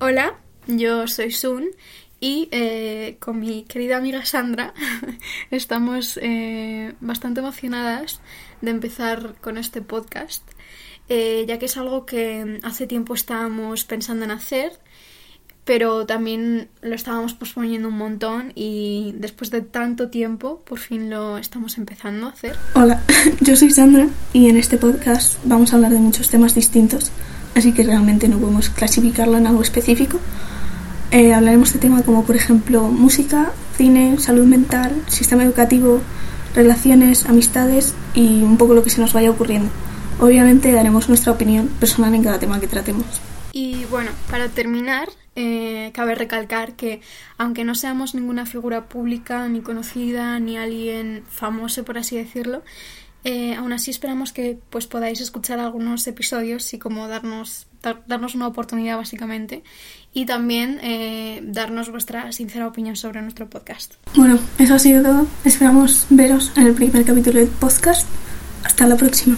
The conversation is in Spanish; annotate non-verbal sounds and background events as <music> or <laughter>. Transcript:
Hola, yo soy Sun y eh, con mi querida amiga Sandra <laughs> estamos eh, bastante emocionadas de empezar con este podcast, eh, ya que es algo que hace tiempo estábamos pensando en hacer, pero también lo estábamos posponiendo un montón y después de tanto tiempo por fin lo estamos empezando a hacer. Hola, <laughs> yo soy Sandra y en este podcast vamos a hablar de muchos temas distintos, así que realmente no podemos clasificarlo en algo específico eh, hablaremos de temas como, por ejemplo, música, cine, salud mental, sistema educativo, relaciones, amistades y un poco lo que se nos vaya ocurriendo. Obviamente daremos nuestra opinión personal en cada tema que tratemos. Y bueno, para terminar, eh, cabe recalcar que aunque no seamos ninguna figura pública, ni conocida, ni alguien famoso, por así decirlo, eh, aún así esperamos que pues podáis escuchar algunos episodios y como darnos, darnos una oportunidad básicamente y también eh, darnos vuestra sincera opinión sobre nuestro podcast. Bueno, eso ha sido todo. Esperamos veros en el primer capítulo del podcast. Hasta la próxima.